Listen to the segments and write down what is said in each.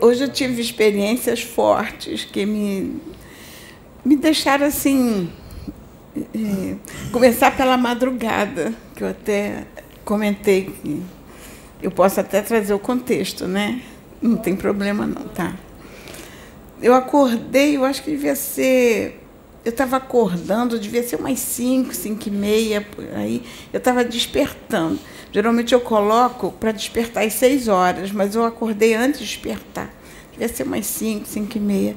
Hoje eu tive experiências fortes que me, me deixaram assim. É, começar pela madrugada, que eu até comentei que eu posso até trazer o contexto, né? Não tem problema não, tá? Eu acordei, eu acho que devia ser. Eu estava acordando, devia ser umas 5, 5 e meia, aí. Eu estava despertando. Geralmente eu coloco para despertar às 6 horas, mas eu acordei antes de despertar. Devia ser umas 5, 5 e meia.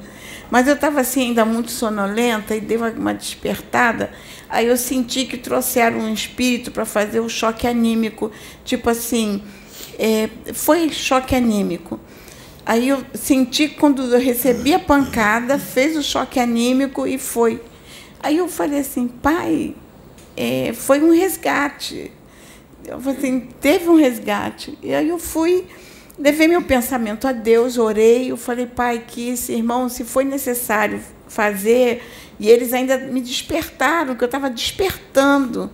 Mas eu estava assim, ainda muito sonolenta e deu uma despertada. Aí eu senti que trouxeram um espírito para fazer o choque anímico. Tipo assim, é, foi choque anímico. Aí eu senti quando eu recebi a pancada, fez o choque anímico e foi. Aí eu falei assim, pai, é, foi um resgate. Eu falei assim, teve um resgate. E aí eu fui, levei meu pensamento a Deus, orei, eu falei, pai, que esse irmão, se foi necessário fazer, e eles ainda me despertaram, que eu estava despertando.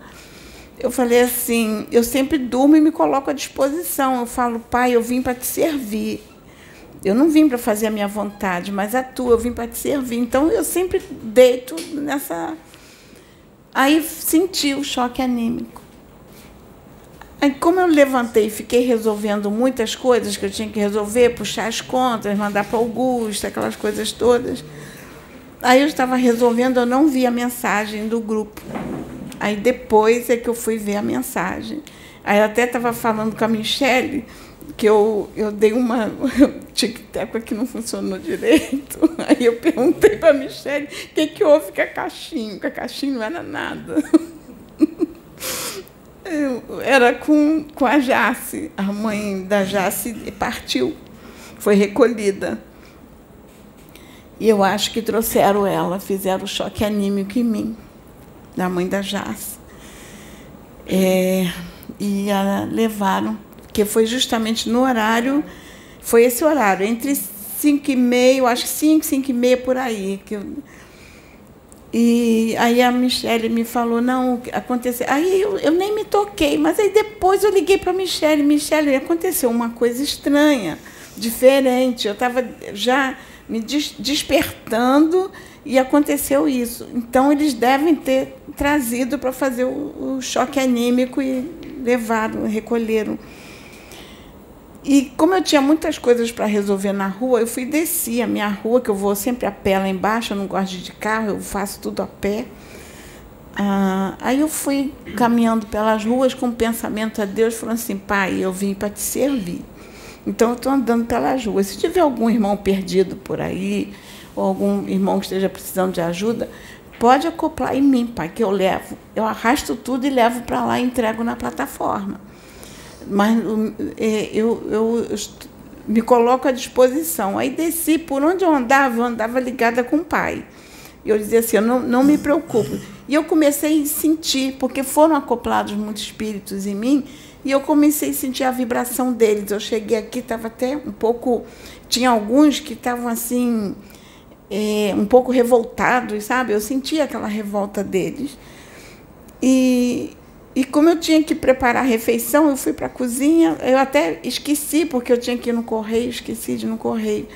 Eu falei assim, eu sempre durmo e me coloco à disposição. Eu falo, pai, eu vim para te servir. Eu não vim para fazer a minha vontade, mas a tua, eu vim para te servir. Então eu sempre deito nessa. Aí senti o choque anímico. Aí, como eu levantei e fiquei resolvendo muitas coisas que eu tinha que resolver, puxar as contas, mandar para Augusta, aquelas coisas todas. Aí eu estava resolvendo, eu não vi a mensagem do grupo. Aí depois é que eu fui ver a mensagem. Aí eu até estava falando com a Michelle que eu, eu dei uma. Tic-tac aqui não funcionou direito. Aí eu perguntei para a Michelle o que, que houve com a caixinha. Com a caixinha não era nada. era com, com a Jace. A mãe da Jace partiu, foi recolhida. E eu acho que trouxeram ela, fizeram o choque anímico em mim, da mãe da Jace. É, e a levaram, porque foi justamente no horário, foi esse horário, entre 5 e meia, acho que 5, 5 e meia por aí, que eu, e aí a Michelle me falou, não, aconteceu. Aí eu, eu nem me toquei, mas aí depois eu liguei para a Michelle, Michelle, aconteceu uma coisa estranha, diferente. Eu estava já me des despertando e aconteceu isso. Então eles devem ter trazido para fazer o, o choque anímico e levaram, recolheram. E como eu tinha muitas coisas para resolver na rua, eu fui descer a minha rua, que eu vou sempre a pé lá embaixo, eu não gosto de carro, eu faço tudo a pé. Ah, aí eu fui caminhando pelas ruas com o pensamento a Deus, falando assim, pai, eu vim para te servir. Então eu estou andando pelas ruas. Se tiver algum irmão perdido por aí, ou algum irmão que esteja precisando de ajuda, pode acoplar em mim, pai, que eu levo. Eu arrasto tudo e levo para lá e entrego na plataforma mas é, eu, eu, eu me coloco à disposição. Aí desci, por onde eu andava, eu andava ligada com o pai. E eu dizia assim, eu não, não me preocupo. E eu comecei a sentir, porque foram acoplados muitos espíritos em mim, e eu comecei a sentir a vibração deles. Eu cheguei aqui, estava até um pouco. Tinha alguns que estavam assim, é, um pouco revoltados, sabe? Eu sentia aquela revolta deles. E, e como eu tinha que preparar a refeição, eu fui para a cozinha, eu até esqueci, porque eu tinha que ir no correio, esqueci de ir no correio.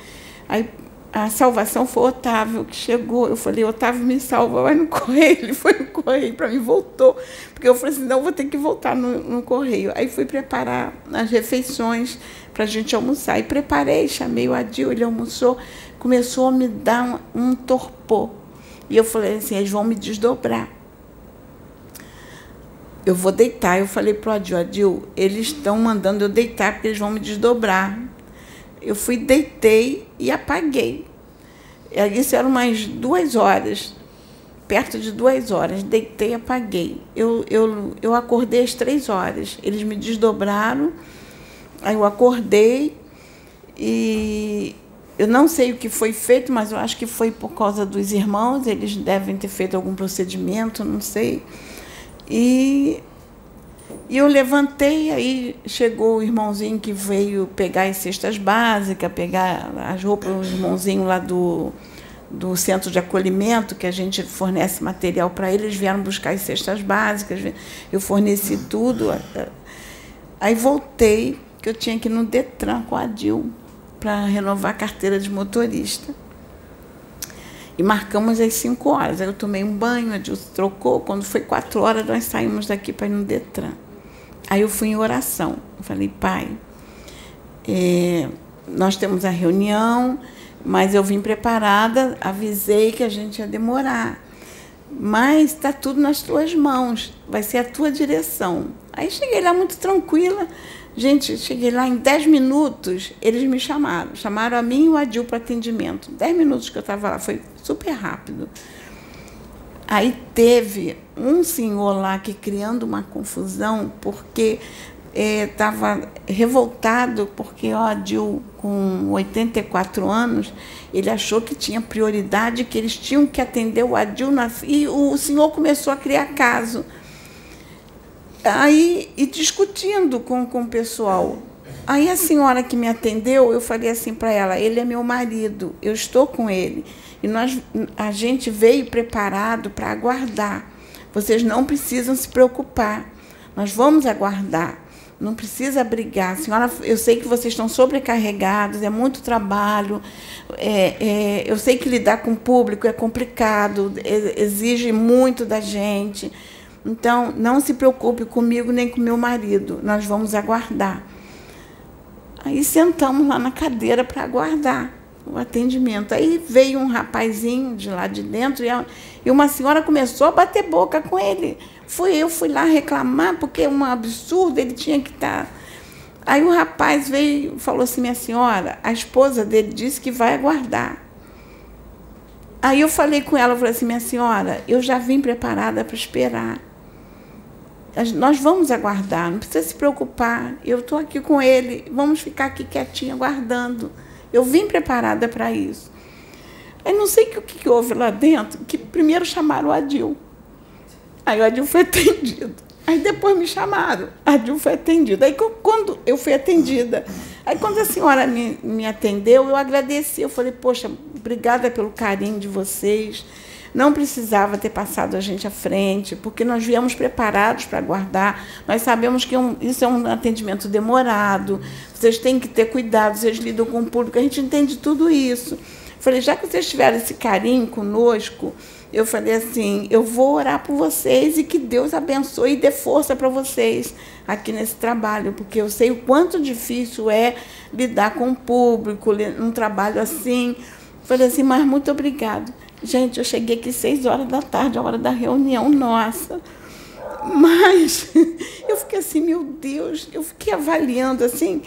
Aí a salvação foi Otávio, que chegou. Eu falei, Otávio, me salva, vai no correio. Ele foi no correio para mim, voltou. Porque eu falei assim, não, vou ter que voltar no, no correio. Aí fui preparar as refeições para a gente almoçar. E preparei, chamei o Adil, ele almoçou, começou a me dar um, um torpor. E eu falei assim, eles vão me desdobrar eu vou deitar. Eu falei para o Adil, Adil, eles estão mandando eu deitar porque eles vão me desdobrar. Eu fui, deitei e apaguei. Isso eram umas duas horas, perto de duas horas. Deitei e apaguei. Eu, eu, eu acordei às três horas. Eles me desdobraram, aí eu acordei e eu não sei o que foi feito, mas eu acho que foi por causa dos irmãos. Eles devem ter feito algum procedimento, não sei. E, e eu levantei, aí chegou o irmãozinho que veio pegar as cestas básicas, pegar as roupas, o irmãozinho lá do, do centro de acolhimento, que a gente fornece material para eles, vieram buscar as cestas básicas, eu forneci tudo. Aí voltei, que eu tinha que ir no Detran com a Dil para renovar a carteira de motorista. E marcamos às 5 horas. Aí eu tomei um banho, a Dilson trocou. Quando foi 4 horas, nós saímos daqui para ir no Detran. Aí eu fui em oração. Eu falei, pai, é, nós temos a reunião, mas eu vim preparada, avisei que a gente ia demorar. Mas está tudo nas tuas mãos, vai ser a tua direção. Aí cheguei lá muito tranquila. Gente, cheguei lá em 10 minutos, eles me chamaram. Chamaram a mim e o Adil para atendimento. 10 minutos que eu estava lá, foi super rápido. Aí teve um senhor lá que criando uma confusão, porque estava é, revoltado porque o Adil, com 84 anos, ele achou que tinha prioridade, que eles tinham que atender o Adil. Na, e o senhor começou a criar caso. Aí, e discutindo com, com o pessoal. Aí a senhora que me atendeu, eu falei assim para ela, ele é meu marido, eu estou com ele. E nós, a gente veio preparado para aguardar. Vocês não precisam se preocupar. Nós vamos aguardar. Não precisa brigar. Senhora, eu sei que vocês estão sobrecarregados, é muito trabalho. É, é, eu sei que lidar com o público é complicado, exige muito da gente. Então, não se preocupe comigo nem com meu marido. Nós vamos aguardar. Aí sentamos lá na cadeira para aguardar o atendimento. Aí veio um rapazinho de lá de dentro e uma senhora começou a bater boca com ele. Fui eu, fui lá reclamar, porque é um absurdo, ele tinha que estar. Tá... Aí o rapaz veio e falou assim: minha senhora, a esposa dele disse que vai aguardar. Aí eu falei com ela, falei assim: minha senhora, eu já vim preparada para esperar. Nós vamos aguardar, não precisa se preocupar. Eu estou aqui com ele, vamos ficar aqui quietinha, aguardando. Eu vim preparada para isso. Aí não sei o que, que houve lá dentro, que primeiro chamaram o Adil. Aí o Adil foi atendido. Aí depois me chamaram, a Adil foi atendida. Aí quando eu fui atendida, aí quando a senhora me, me atendeu, eu agradeci. Eu falei, poxa, obrigada pelo carinho de vocês. Não precisava ter passado a gente à frente, porque nós viemos preparados para guardar. Nós sabemos que um, isso é um atendimento demorado, vocês têm que ter cuidado, vocês lidam com o público, a gente entende tudo isso. Falei, já que vocês tiveram esse carinho conosco, eu falei assim: eu vou orar por vocês e que Deus abençoe e dê força para vocês aqui nesse trabalho, porque eu sei o quanto difícil é lidar com o público, um trabalho assim. Falei assim, mas muito obrigado. Gente, eu cheguei aqui seis horas da tarde, a hora da reunião nossa. Mas eu fiquei assim, meu Deus, eu fiquei avaliando assim,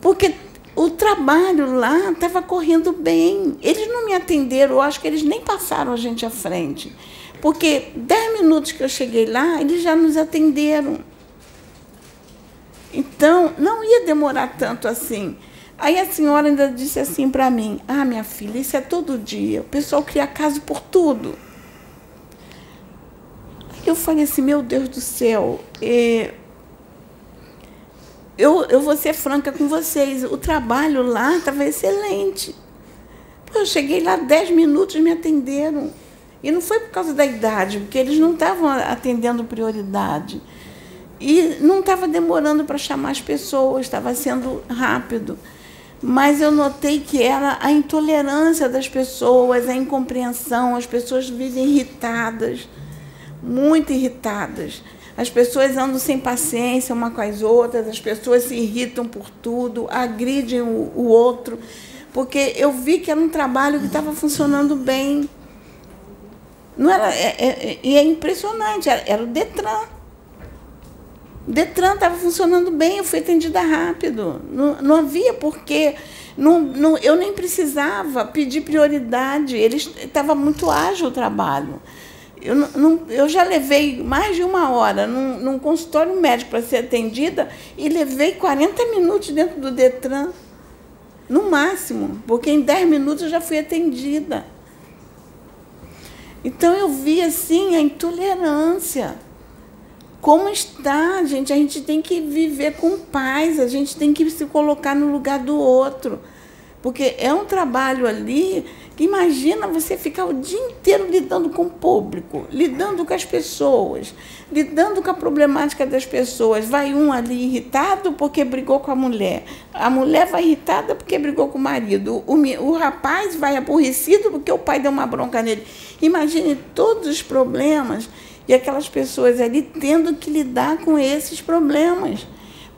porque o trabalho lá estava correndo bem. Eles não me atenderam, eu acho que eles nem passaram a gente à frente. Porque dez minutos que eu cheguei lá, eles já nos atenderam. Então, não ia demorar tanto assim. Aí a senhora ainda disse assim para mim: Ah, minha filha, isso é todo dia. O pessoal cria caso por tudo. Aí eu falei assim: Meu Deus do céu, é, eu, eu vou ser franca com vocês, o trabalho lá estava excelente. eu cheguei lá, dez minutos me atenderam. E não foi por causa da idade, porque eles não estavam atendendo prioridade. E não estava demorando para chamar as pessoas, estava sendo rápido. Mas eu notei que era a intolerância das pessoas, a incompreensão, as pessoas vivem irritadas, muito irritadas. As pessoas andam sem paciência uma com as outras, as pessoas se irritam por tudo, agridem o, o outro, porque eu vi que era um trabalho que estava funcionando bem. Não era, é, é, é, e é, impressionante, era, era o Detran. Detran estava funcionando bem, eu fui atendida rápido. Não, não havia porquê. Não, não, eu nem precisava pedir prioridade, estava muito ágil o trabalho. Eu, não, eu já levei mais de uma hora num, num consultório médico para ser atendida e levei 40 minutos dentro do Detran, no máximo, porque em 10 minutos eu já fui atendida. Então eu vi assim a intolerância. Como está, gente? A gente tem que viver com paz, a gente tem que se colocar no lugar do outro. Porque é um trabalho ali que imagina você ficar o dia inteiro lidando com o público, lidando com as pessoas, lidando com a problemática das pessoas. Vai um ali irritado porque brigou com a mulher, a mulher vai irritada porque brigou com o marido, o, o rapaz vai aborrecido porque o pai deu uma bronca nele. Imagine todos os problemas e aquelas pessoas ali tendo que lidar com esses problemas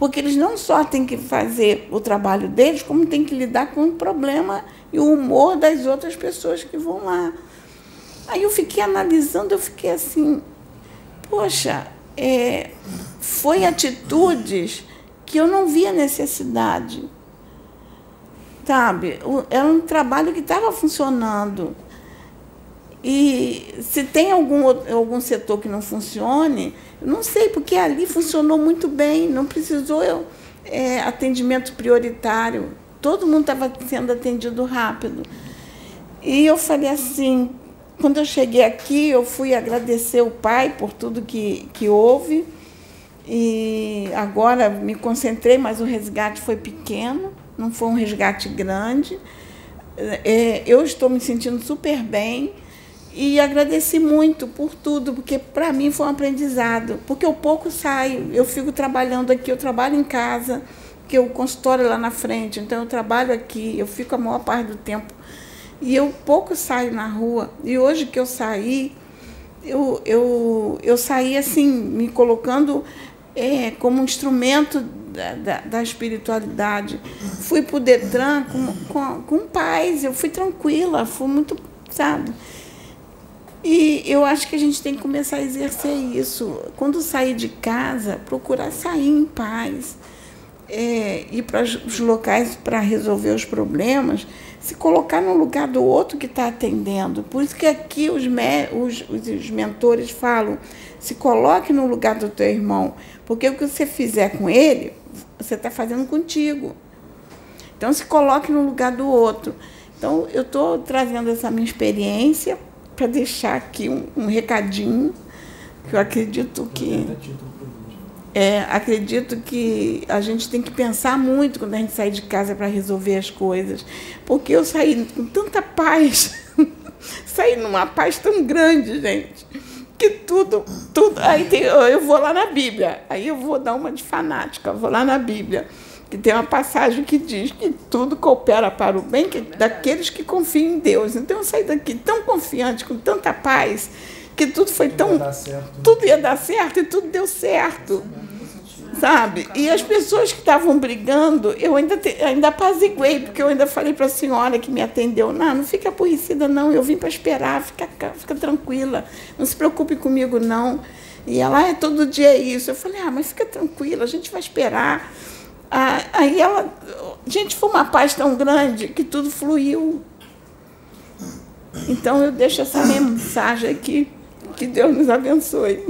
porque eles não só têm que fazer o trabalho deles, como têm que lidar com o problema e o humor das outras pessoas que vão lá. Aí eu fiquei analisando, eu fiquei assim, poxa, é, foi atitudes que eu não via necessidade. Sabe? Era um trabalho que estava funcionando. E se tem algum, algum setor que não funcione, não sei, porque ali funcionou muito bem, não precisou eu, é, atendimento prioritário. Todo mundo estava sendo atendido rápido. E eu falei assim, quando eu cheguei aqui, eu fui agradecer o pai por tudo que, que houve. E agora me concentrei, mas o resgate foi pequeno, não foi um resgate grande. É, eu estou me sentindo super bem e agradeci muito por tudo, porque para mim foi um aprendizado. Porque eu pouco saio, eu fico trabalhando aqui, eu trabalho em casa, que o consultório é lá na frente, então eu trabalho aqui, eu fico a maior parte do tempo. E eu pouco saio na rua. E hoje que eu saí, eu, eu, eu saí assim, me colocando é, como um instrumento da, da, da, espiritualidade. Fui para o Detran com, com, com paz, eu fui tranquila, fui muito, sabe? E eu acho que a gente tem que começar a exercer isso. Quando sair de casa, procurar sair em paz, é, ir para os locais para resolver os problemas, se colocar no lugar do outro que está atendendo. Por isso que aqui os, me, os, os mentores falam: se coloque no lugar do teu irmão, porque o que você fizer com ele, você está fazendo contigo. Então, se coloque no lugar do outro. Então, eu estou trazendo essa minha experiência para deixar aqui um, um, recadinho, que eu acredito que. É, acredito que a gente tem que pensar muito quando a gente sai de casa para resolver as coisas. Porque eu saí com tanta paz, saí numa paz tão grande, gente, que tudo, tudo. Aí tem, eu vou lá na Bíblia, aí eu vou dar uma de fanática, vou lá na Bíblia que tem uma passagem que diz que tudo coopera para o bem que, daqueles que confiam em Deus. Então eu saí daqui tão confiante, com tanta paz, que tudo foi tudo tão. Ia tudo ia dar certo e tudo deu certo. Sabe? E as pessoas que estavam brigando, eu ainda, te, ainda apaziguei, porque eu ainda falei para a senhora que me atendeu: não, não fica aborrecida, não, eu vim para esperar, fica, fica tranquila, não se preocupe comigo, não. E ela, é todo dia isso. Eu falei: ah, mas fica tranquila, a gente vai esperar. Aí ela. Gente, foi uma paz tão grande que tudo fluiu. Então eu deixo essa mensagem aqui. Que Deus nos abençoe.